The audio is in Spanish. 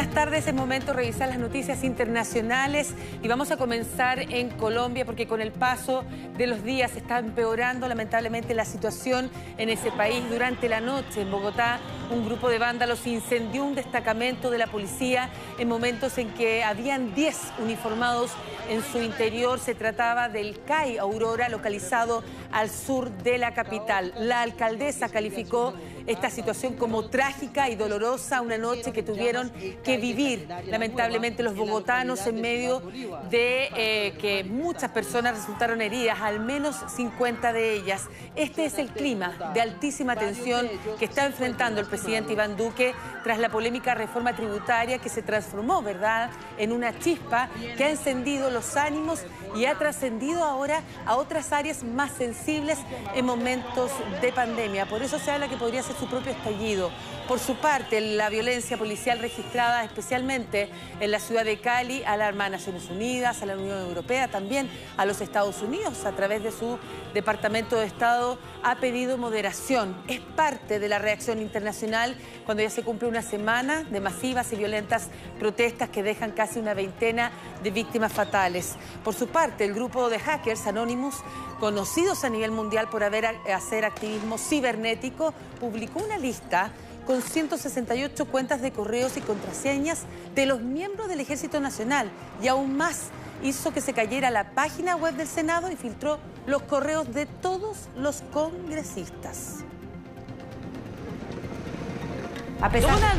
buenas tardes. Es momento de revisar las noticias internacionales y vamos a comenzar en Colombia porque con el paso de los días está empeorando lamentablemente la situación en ese país. Durante la noche en Bogotá, un grupo de vándalos incendió un destacamento de la policía en momentos en que habían 10 uniformados en su interior. Se trataba del CAI Aurora, localizado al sur de la capital. La alcaldesa calificó esta situación como trágica y dolorosa, una noche que tuvieron que vivir lamentablemente los bogotanos en medio de eh, que muchas personas resultaron heridas, al menos 50 de ellas. Este es el clima de altísima tensión que está enfrentando el presidente Iván Duque tras la polémica reforma tributaria que se transformó, ¿verdad?, en una chispa que ha encendido los ánimos y ha trascendido ahora a otras áreas más sensibles en momentos de pandemia. Por eso se habla que podría ser su propio estallido. Por su parte, la violencia policial registrada especialmente en la ciudad de Cali alarma a Naciones Unidas, a la Unión Europea, también a los Estados Unidos a través de su Departamento de Estado ha pedido moderación. Es parte de la reacción internacional cuando ya se cumple una semana de masivas y violentas protestas que dejan casi una veintena de víctimas fatales. Por su parte, el grupo de hackers Anonymous, conocidos a nivel mundial por hacer activismo cibernético, publicó una lista con 168 cuentas de correos y contraseñas de los miembros del Ejército Nacional y aún más hizo que se cayera la página web del Senado y filtró los correos de todos los congresistas. A pesar